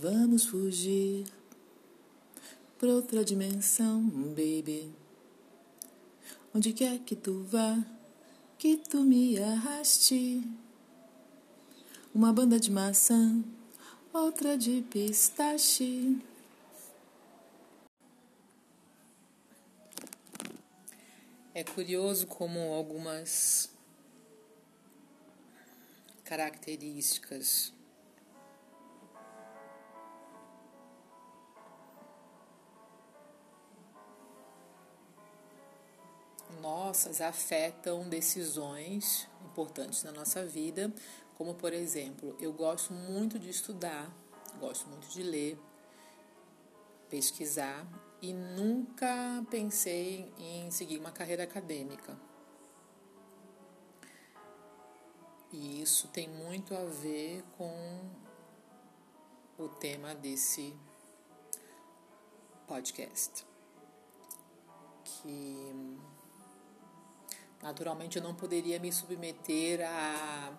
Vamos fugir pra outra dimensão, baby. Onde quer que tu vá, que tu me arraste. Uma banda de maçã, outra de pistache. É curioso como algumas características nossas afetam decisões importantes na nossa vida, como por exemplo, eu gosto muito de estudar, gosto muito de ler, pesquisar e nunca pensei em seguir uma carreira acadêmica. E isso tem muito a ver com o tema desse podcast. Que naturalmente eu não poderia me submeter a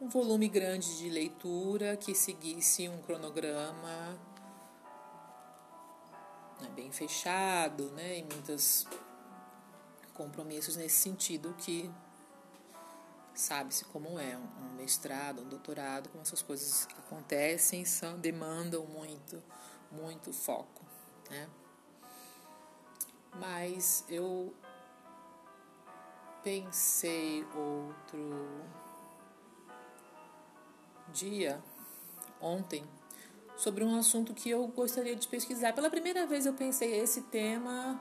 um volume grande de leitura que seguisse um cronograma né, bem fechado, né, e muitos compromissos nesse sentido que sabe-se como é um mestrado, um doutorado, como essas coisas acontecem, são, demandam muito, muito foco, né? Mas eu pensei outro dia, ontem, sobre um assunto que eu gostaria de pesquisar. Pela primeira vez eu pensei esse tema,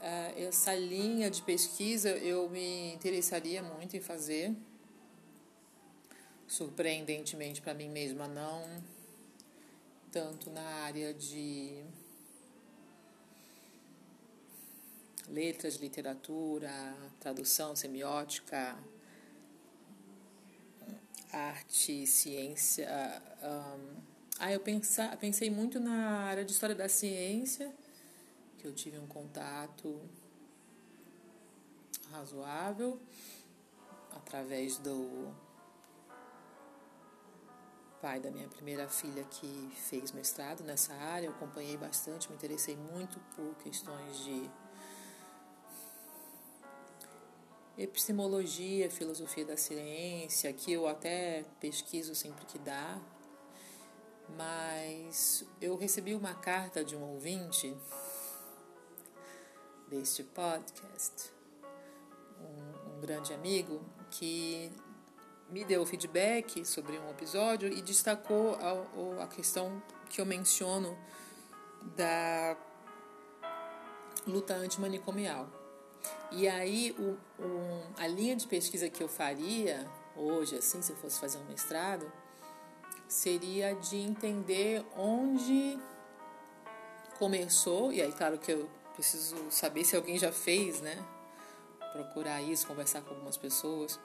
eh, essa linha de pesquisa, eu me interessaria muito em fazer. Surpreendentemente para mim mesma, não tanto na área de letras, literatura, tradução, semiótica, arte, ciência. Um, ah, eu pensa, pensei muito na área de história da ciência, que eu tive um contato razoável através do pai da minha primeira filha que fez mestrado nessa área. Eu acompanhei bastante, me interessei muito por questões de epistemologia, filosofia da ciência, que eu até pesquiso sempre que dá, mas eu recebi uma carta de um ouvinte deste podcast, um, um grande amigo, que me deu feedback sobre um episódio e destacou a, a questão que eu menciono da luta antimanicomial. E aí, o, o, a linha de pesquisa que eu faria hoje, assim, se eu fosse fazer um mestrado, seria de entender onde começou, e aí, claro que eu preciso saber se alguém já fez, né? Procurar isso, conversar com algumas pessoas,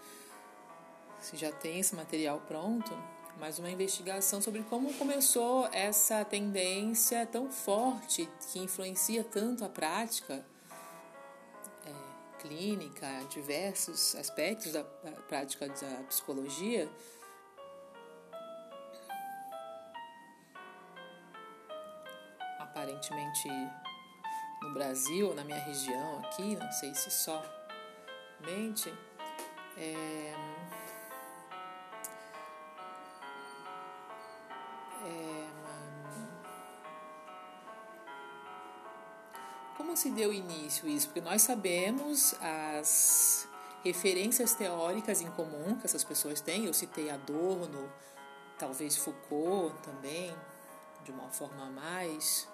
se já tem esse material pronto, mas uma investigação sobre como começou essa tendência tão forte que influencia tanto a prática clínica, diversos aspectos da prática da psicologia? Aparentemente no Brasil, na minha região aqui, não sei se somente, é, é, como se deu início isso? Porque nós sabemos as referências teóricas em comum que essas pessoas têm. Eu citei Adorno, talvez Foucault também, de uma forma mais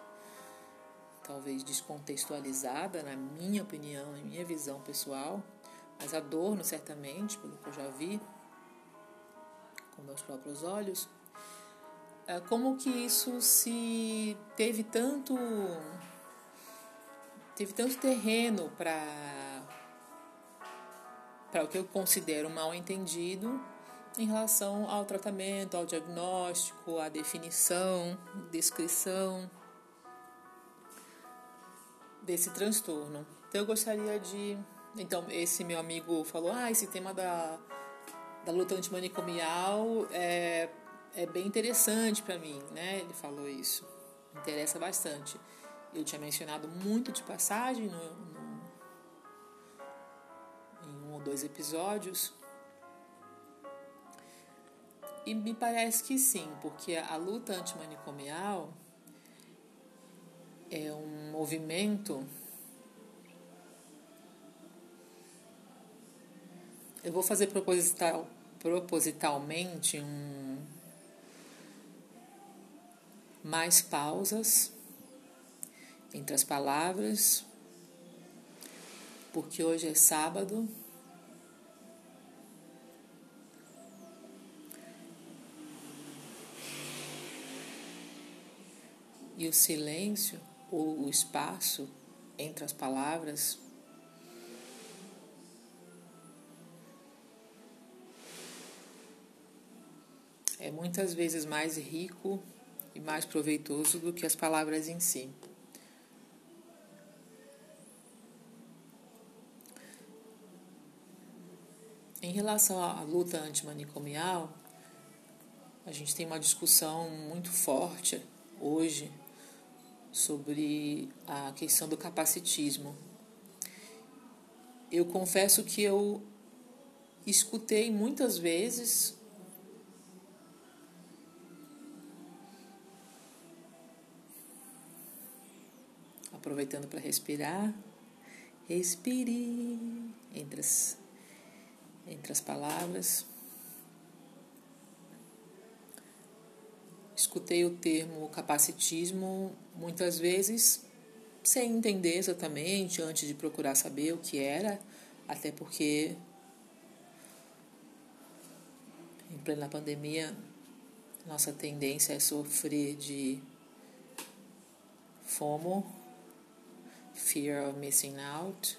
talvez descontextualizada, na minha opinião, na minha visão pessoal, mas Adorno, certamente, pelo que eu já vi com meus próprios olhos, é como que isso se teve tanto teve tanto terreno para para o que eu considero mal entendido em relação ao tratamento, ao diagnóstico, à definição, descrição desse transtorno. Então eu gostaria de. Então, esse meu amigo falou: ah, esse tema da, da luta antimanicomial é, é bem interessante para mim, né? Ele falou isso. Interessa bastante. Eu tinha mencionado muito de passagem no, no, em um ou dois episódios. E me parece que sim, porque a luta antimanicomial é um movimento. Eu vou fazer proposital, propositalmente um mais pausas entre as palavras, porque hoje é sábado. E o silêncio ou o espaço entre as palavras é muitas vezes mais rico e mais proveitoso do que as palavras em si. Em relação à luta antimanicomial, a gente tem uma discussão muito forte hoje sobre a questão do capacitismo. Eu confesso que eu escutei muitas vezes aproveitando para respirar, respire entre as, entre as palavras. Escutei o termo capacitismo muitas vezes sem entender exatamente, antes de procurar saber o que era, até porque em plena pandemia nossa tendência é sofrer de FOMO, Fear of Missing Out,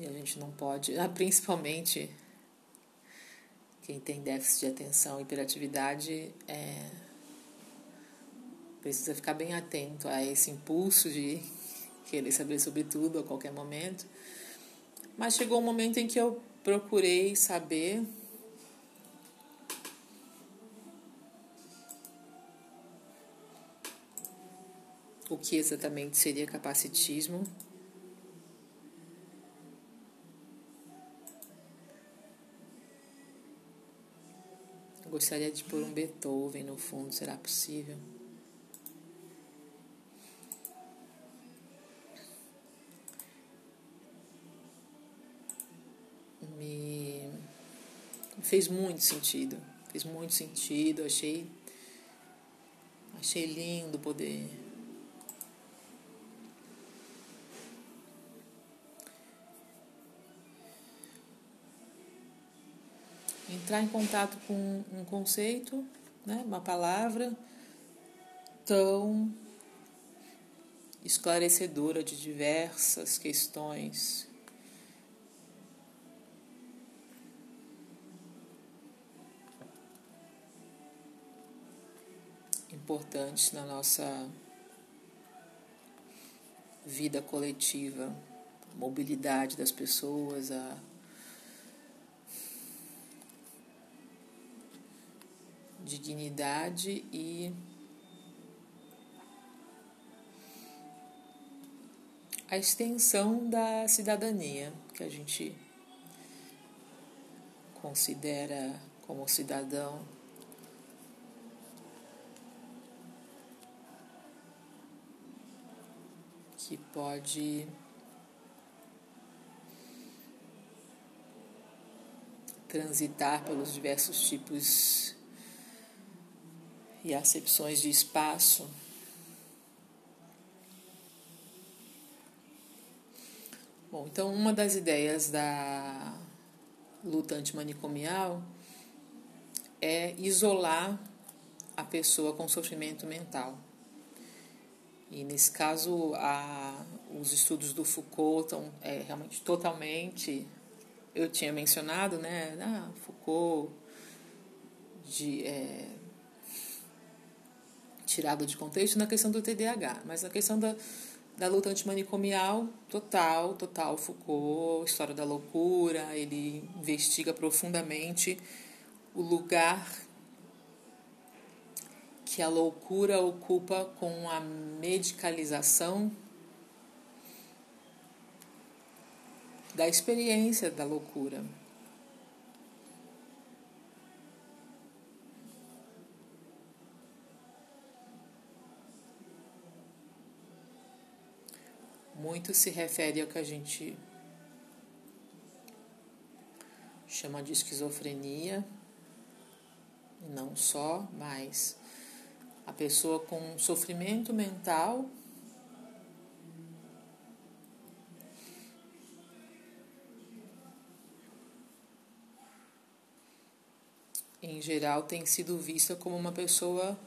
e a gente não pode, ah, principalmente quem tem déficit de atenção e hiperatividade, é, precisa ficar bem atento a esse impulso de querer saber sobre tudo a qualquer momento. Mas chegou um momento em que eu procurei saber o que exatamente seria capacitismo. Gostaria de pôr um Beethoven no fundo, será possível? Me fez muito sentido, fez muito sentido, achei achei lindo poder entrar em contato com um conceito, né, uma palavra tão esclarecedora de diversas questões. Importantes na nossa vida coletiva, mobilidade das pessoas, a dignidade e a extensão da cidadania que a gente considera como cidadão. Que pode transitar pelos diversos tipos e acepções de espaço. Bom, então uma das ideias da luta antimanicomial é isolar a pessoa com sofrimento mental. E nesse caso, a, os estudos do Foucault estão é, realmente totalmente. Eu tinha mencionado, né? Ah, Foucault de, é, tirado de contexto na questão do TDAH, mas na questão da, da luta antimanicomial, total, total, Foucault, História da Loucura, ele investiga profundamente o lugar que a loucura ocupa com a medicalização da experiência da loucura. Muito se refere ao que a gente chama de esquizofrenia, e não só, mas a pessoa com sofrimento mental em geral tem sido vista como uma pessoa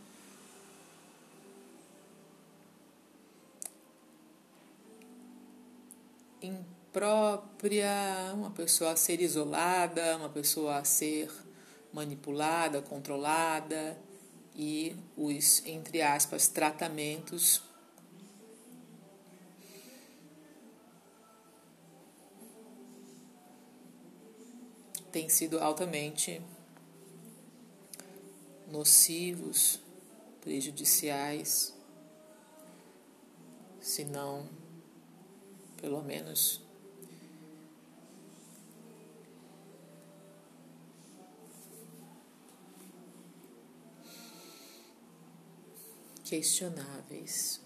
imprópria, uma pessoa a ser isolada, uma pessoa a ser manipulada, controlada e os, entre aspas, tratamentos. Têm sido altamente nocivos, prejudiciais, se não, pelo menos, questionáveis.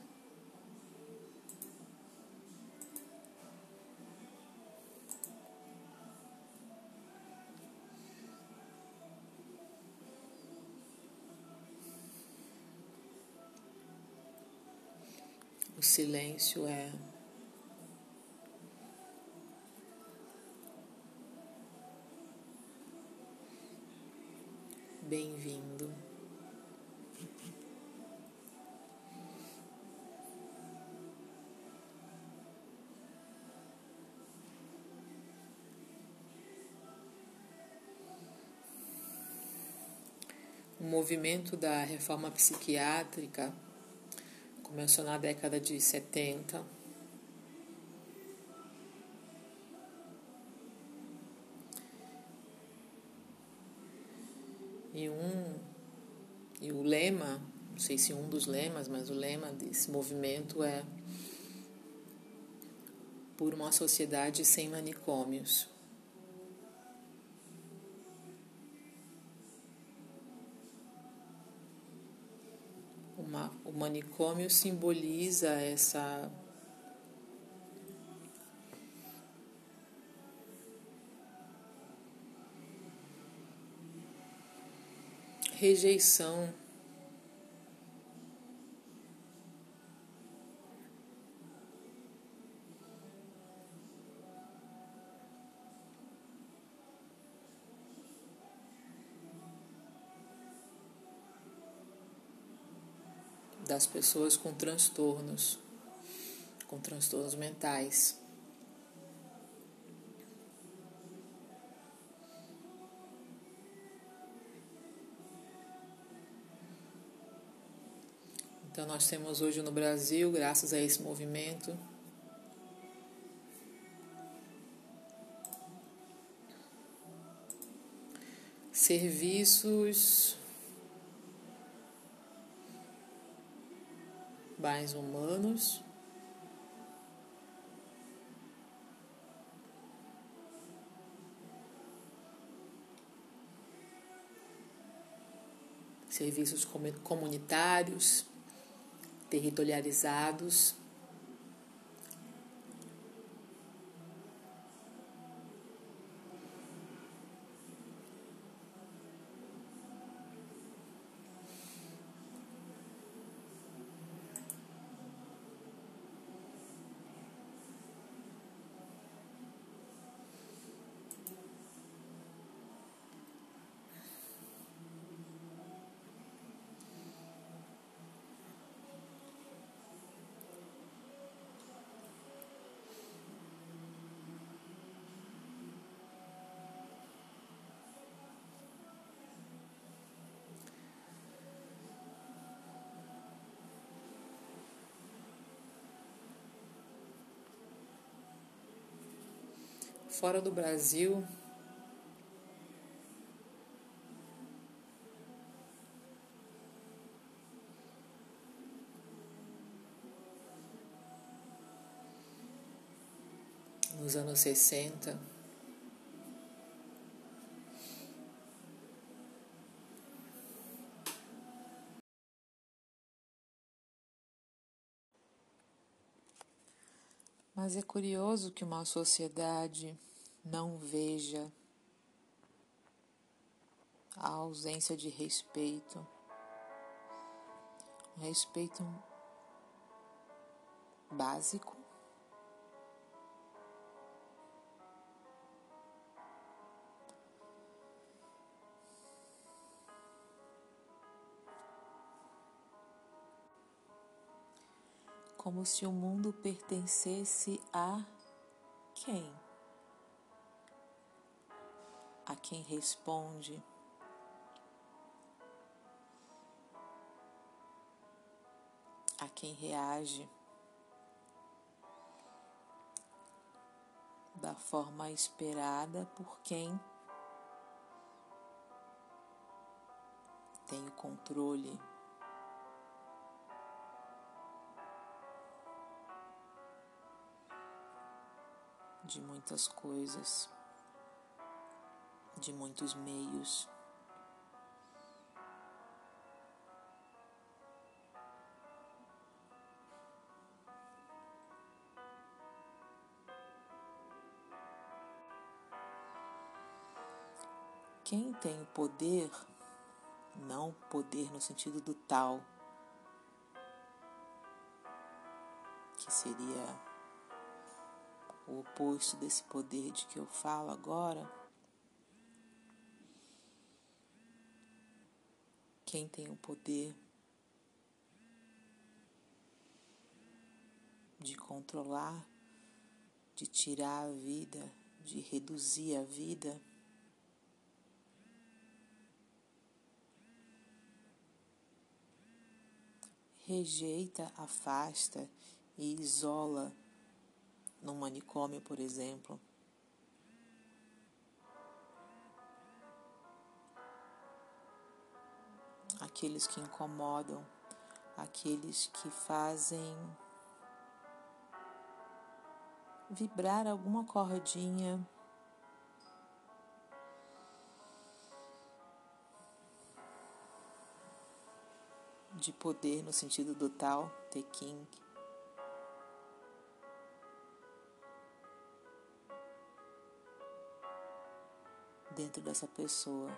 O silêncio é bem-vindo. O movimento da reforma psiquiátrica começou na década de 70. E um e o lema, não sei se um dos lemas, mas o lema desse movimento é por uma sociedade sem manicômios. Uma, o manicômio simboliza essa rejeição das pessoas com transtornos, com transtornos mentais. Então, nós temos hoje no Brasil, graças a esse movimento, serviços. Mais humanos. Serviços comunitários, territorializados, fora do Brasil, nos anos 60. Mas é curioso que uma sociedade não veja a ausência de respeito, um respeito básico como se o mundo pertencesse a quem? A quem responde. A quem reage da forma esperada por quem tem o controle de muitas coisas, de muitos meios. Quem tem o poder, não poder no sentido do tal, que seria o oposto desse poder de que eu falo agora, quem tem o poder de controlar, de tirar a vida, de reduzir a vida, rejeita, afasta e isola num manicômio, por exemplo. Aqueles que incomodam, aqueles que fazem vibrar alguma cordinha. De poder no sentido do tal, Teking. Dentro dessa pessoa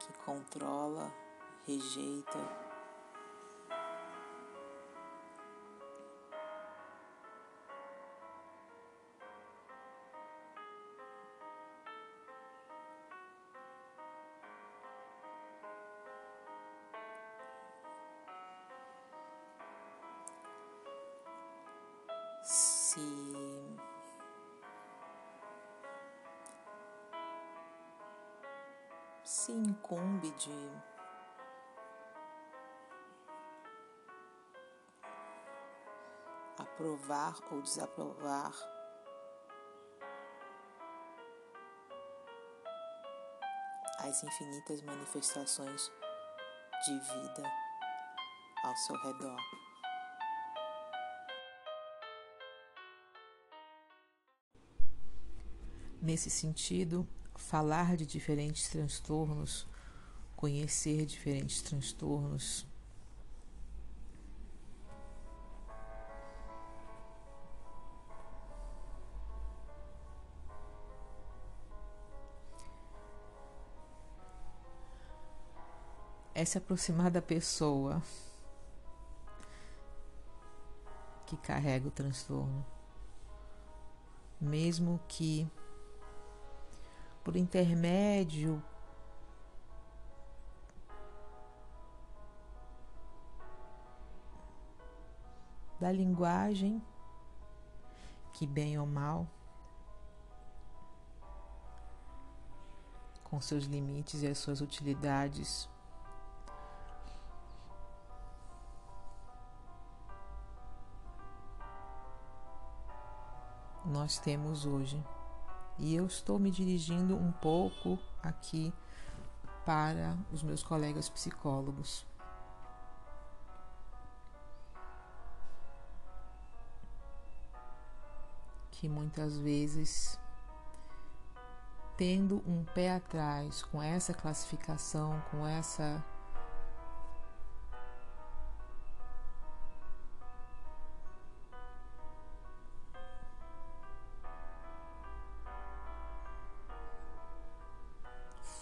que controla, rejeita. Se incumbe de aprovar ou desaprovar as infinitas manifestações de vida ao seu redor. Nesse sentido, falar de diferentes transtornos, conhecer diferentes transtornos. É se aproximar da pessoa que carrega o transtorno, mesmo que por intermédio da linguagem, que bem ou mal, com seus limites e as suas utilidades, nós temos hoje. E eu estou me dirigindo um pouco aqui para os meus colegas psicólogos. Que muitas vezes, tendo um pé atrás com essa classificação, com essa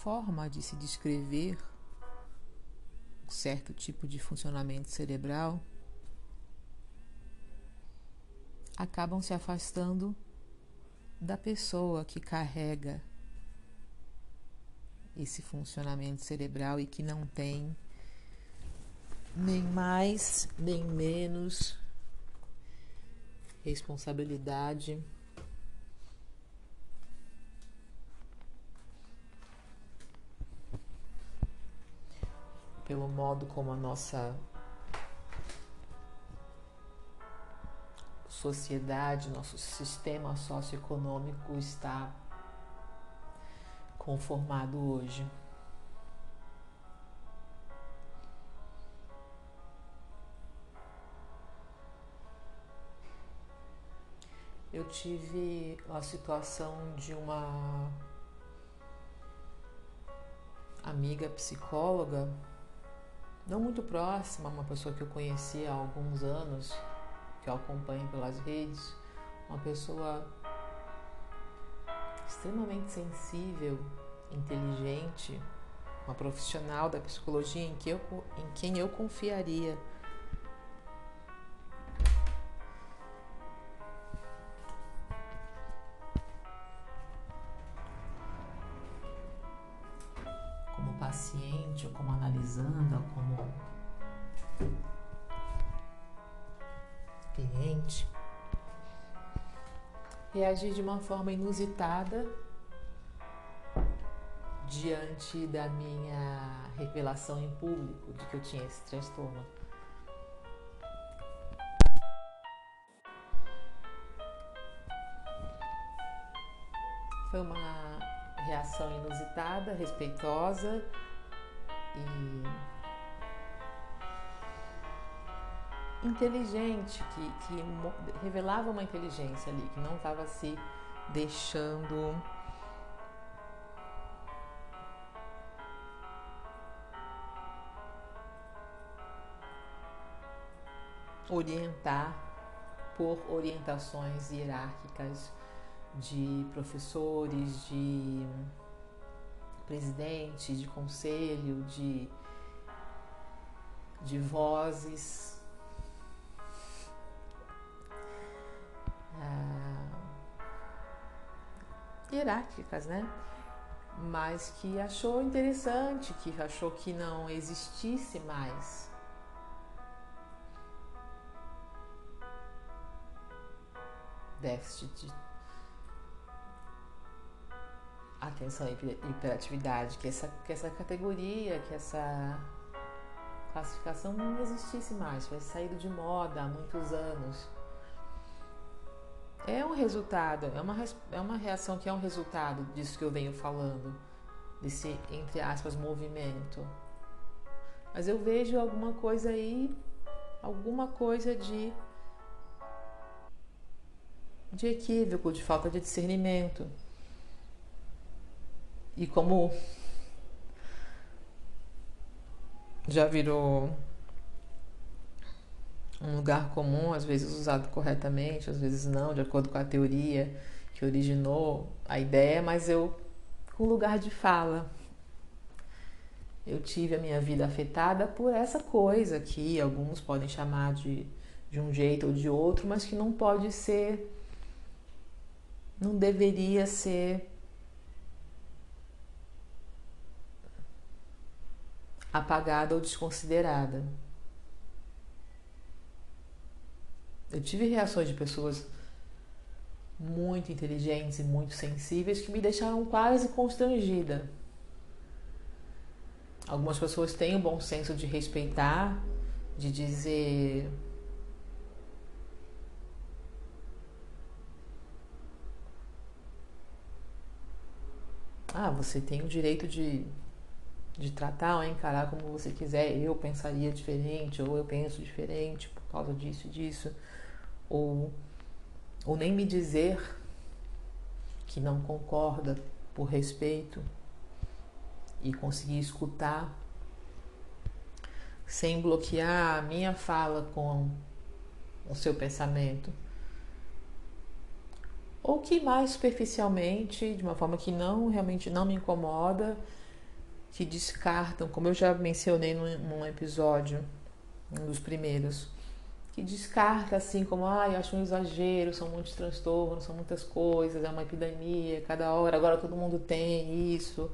forma de se descrever um certo tipo de funcionamento cerebral acabam se afastando da pessoa que carrega esse funcionamento cerebral e que não tem nem mais nem menos responsabilidade pelo modo como a nossa sociedade, nosso sistema socioeconômico está conformado hoje. Eu tive a situação de uma amiga psicóloga não muito próxima, uma pessoa que eu conheci há alguns anos, que eu acompanho pelas redes, uma pessoa extremamente sensível, inteligente, uma profissional da psicologia em, que eu, em quem eu confiaria. De uma forma inusitada diante da minha revelação em público de que eu tinha esse transtorno. Foi uma reação inusitada, respeitosa e inteligente, que, que revelava uma inteligência ali, que não estava se deixando orientar por orientações hierárquicas de professores, de presidente, de conselho, de, de vozes hierárquicas, né? Mas que achou interessante, que achou que não existisse mais déficit de atenção e hiperatividade, que essa, que essa categoria, que essa classificação não existisse mais, foi saído de moda há muitos anos é um resultado, é uma, é uma reação que é um resultado disso que eu venho falando, desse, entre aspas, movimento. Mas eu vejo alguma coisa aí, alguma coisa de, de equívoco, de falta de discernimento. E como já virou um lugar comum, às vezes usado corretamente, às vezes não, de acordo com a teoria que originou a ideia, mas eu com lugar de fala. Eu tive a minha vida afetada por essa coisa que alguns podem chamar de, de um jeito ou de outro, mas que não pode ser, não deveria ser apagada ou desconsiderada. Eu tive reações de pessoas muito inteligentes e muito sensíveis que me deixaram quase constrangida. Algumas pessoas têm o bom senso de respeitar, de dizer Ah, você tem o direito de, de tratar ou encarar como você quiser. Eu pensaria diferente, ou eu penso diferente por causa disso e disso ou ou nem me dizer que não concorda por respeito e conseguir escutar sem bloquear a minha fala com o seu pensamento. Ou que mais superficialmente, de uma forma que não realmente não me incomoda, que descartam, como eu já mencionei num, num episódio, um dos primeiros, que descarta assim como, ai, ah, acho um exagero, são muitos transtornos, são muitas coisas, é uma epidemia, cada hora, agora todo mundo tem isso.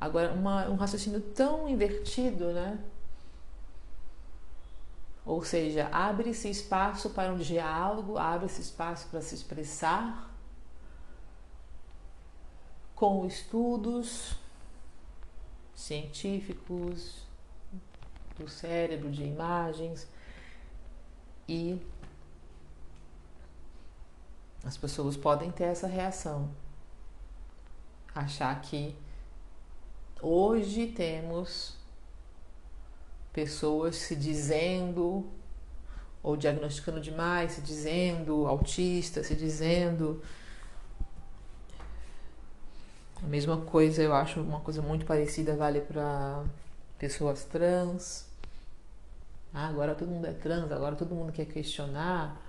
Agora, uma, um raciocínio tão invertido, né? Ou seja, abre-se espaço para um diálogo, abre-se espaço para se expressar com estudos científicos do cérebro, de imagens e as pessoas podem ter essa reação, achar que hoje temos pessoas se dizendo ou diagnosticando demais, se dizendo autista, se dizendo a mesma coisa, eu acho uma coisa muito parecida vale para pessoas trans. Ah, agora todo mundo é trans, agora todo mundo quer questionar.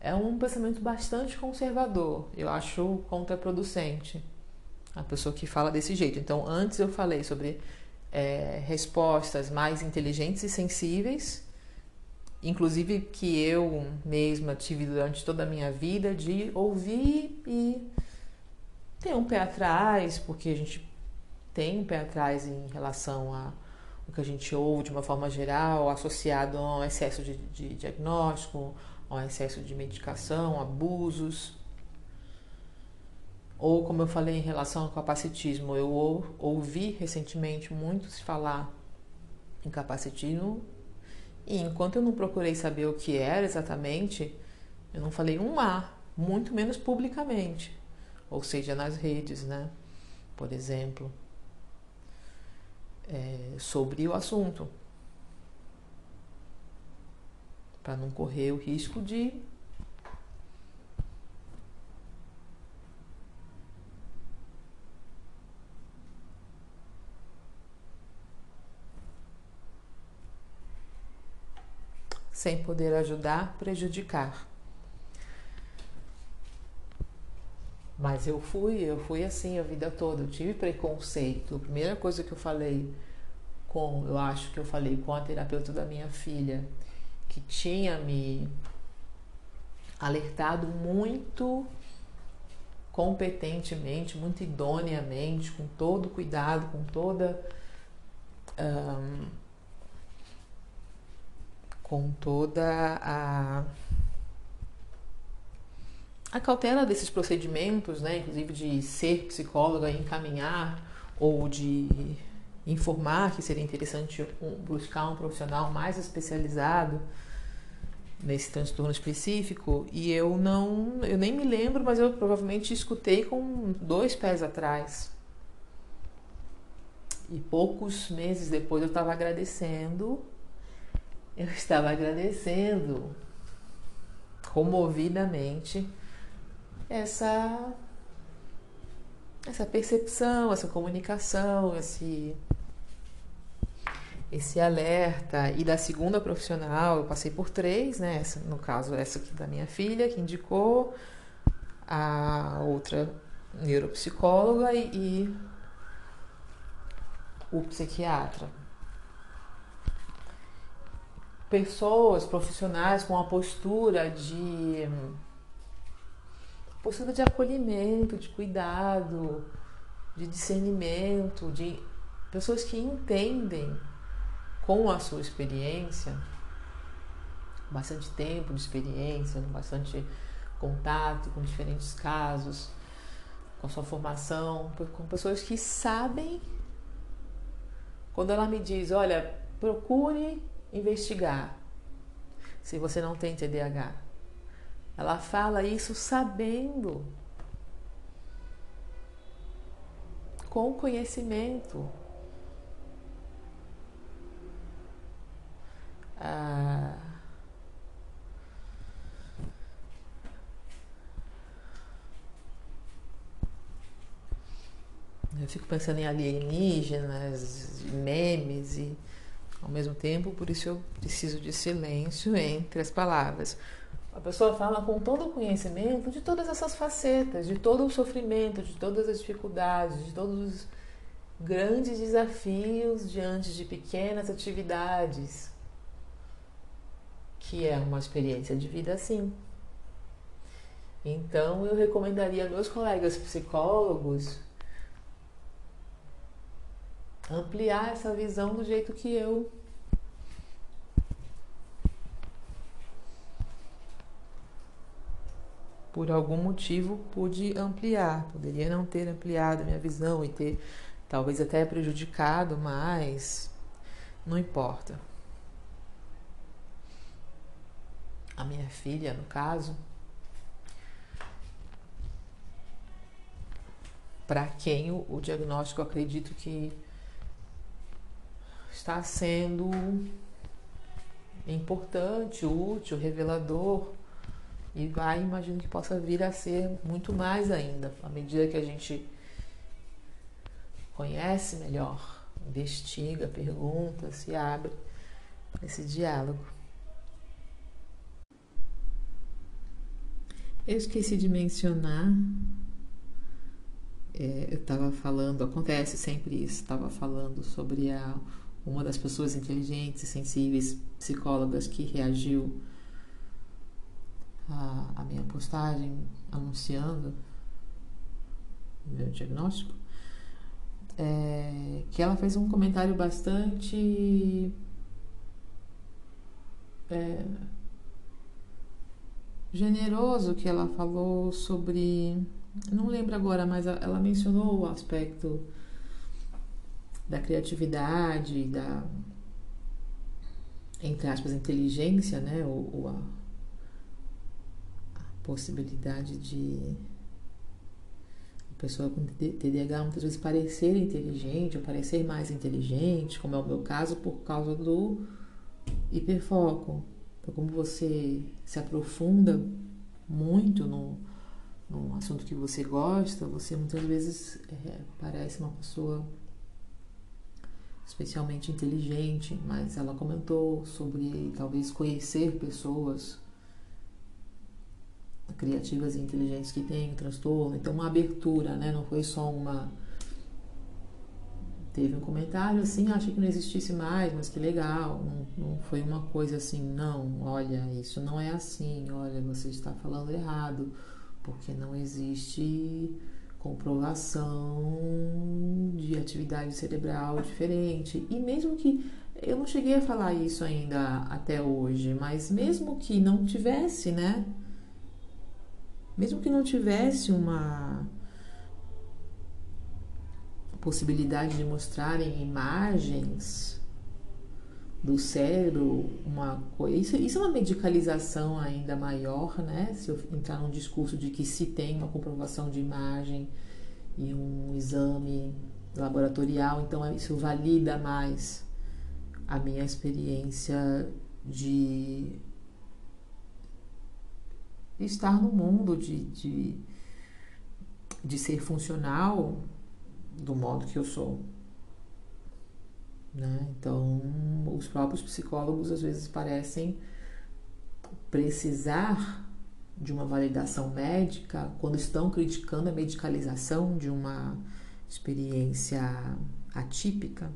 É um pensamento bastante conservador. Eu acho contraproducente a pessoa que fala desse jeito. Então, antes eu falei sobre é, respostas mais inteligentes e sensíveis, inclusive que eu mesma tive durante toda a minha vida, de ouvir e ter um pé atrás, porque a gente tem um pé atrás em relação a o que a gente ouve de uma forma geral, associado a um excesso de, de diagnóstico, a um excesso de medicação, abusos. Ou, como eu falei em relação ao capacitismo, eu ouvi recentemente muito se falar em capacitismo, e enquanto eu não procurei saber o que era exatamente, eu não falei um A, muito menos publicamente, ou seja, nas redes, né? Por exemplo é, sobre o assunto, para não correr o risco de sem poder ajudar, prejudicar. Mas eu fui, eu fui assim a vida toda, eu tive preconceito. A primeira coisa que eu falei com, eu acho que eu falei com a terapeuta da minha filha, que tinha me alertado muito competentemente, muito idoneamente, com todo cuidado, com toda. Um, com toda a a cautela desses procedimentos, né, inclusive de ser psicóloga encaminhar ou de informar que seria interessante buscar um profissional mais especializado nesse transtorno específico e eu não, eu nem me lembro, mas eu provavelmente escutei com dois pés atrás. E poucos meses depois eu estava agradecendo, eu estava agradecendo comovidamente essa essa percepção, essa comunicação, esse esse alerta e da segunda profissional, eu passei por três, né? Essa, no caso, essa aqui da minha filha, que indicou, a outra neuropsicóloga e, e o psiquiatra. Pessoas profissionais com a postura de postura de acolhimento, de cuidado, de discernimento, de pessoas que entendem com a sua experiência, bastante tempo de experiência, bastante contato com diferentes casos, com a sua formação, com pessoas que sabem. Quando ela me diz, olha, procure investigar se você não tem TDAH. Ela fala isso sabendo, com conhecimento. Ah, eu fico pensando em alienígenas, memes e ao mesmo tempo, por isso eu preciso de silêncio entre as palavras. A pessoa fala com todo o conhecimento de todas essas facetas, de todo o sofrimento, de todas as dificuldades, de todos os grandes desafios diante de pequenas atividades, que é uma experiência de vida assim. Então eu recomendaria meus colegas psicólogos ampliar essa visão do jeito que eu por algum motivo pude ampliar. Poderia não ter ampliado a minha visão e ter talvez até prejudicado, mas não importa. A minha filha, no caso, para quem o, o diagnóstico acredito que está sendo importante, útil, revelador e vai, imagino que possa vir a ser muito mais ainda, à medida que a gente conhece melhor, investiga, pergunta, se abre esse diálogo. Eu esqueci de mencionar, é, eu estava falando, acontece sempre isso, estava falando sobre a, uma das pessoas inteligentes e sensíveis, psicólogas, que reagiu a, a minha postagem anunciando meu diagnóstico, é, que ela fez um comentário bastante é, generoso que ela falou sobre não lembro agora, mas ela mencionou o aspecto da criatividade, da entre aspas inteligência, né, ou, ou a, possibilidade de a pessoa com TDAH muitas vezes parecer inteligente ou parecer mais inteligente, como é o meu caso, por causa do hiperfoco. Então, como você se aprofunda muito no, no assunto que você gosta, você muitas vezes é, parece uma pessoa especialmente inteligente, mas ela comentou sobre talvez conhecer pessoas criativas e inteligentes que têm transtorno. Então, uma abertura, né? Não foi só uma. Teve um comentário assim, achei que não existisse mais, mas que legal. Não, não foi uma coisa assim, não, olha, isso não é assim, olha, você está falando errado, porque não existe comprovação de atividade cerebral diferente. E mesmo que eu não cheguei a falar isso ainda até hoje, mas mesmo que não tivesse, né? Mesmo que não tivesse uma possibilidade de mostrarem imagens do cérebro, uma coisa. Isso, isso é uma medicalização ainda maior, né? Se eu entrar num discurso de que se tem uma comprovação de imagem e um exame laboratorial, então isso valida mais a minha experiência de estar no mundo, de, de, de ser funcional do modo que eu sou. Né? Então, os próprios psicólogos às vezes parecem precisar de uma validação médica quando estão criticando a medicalização de uma experiência atípica.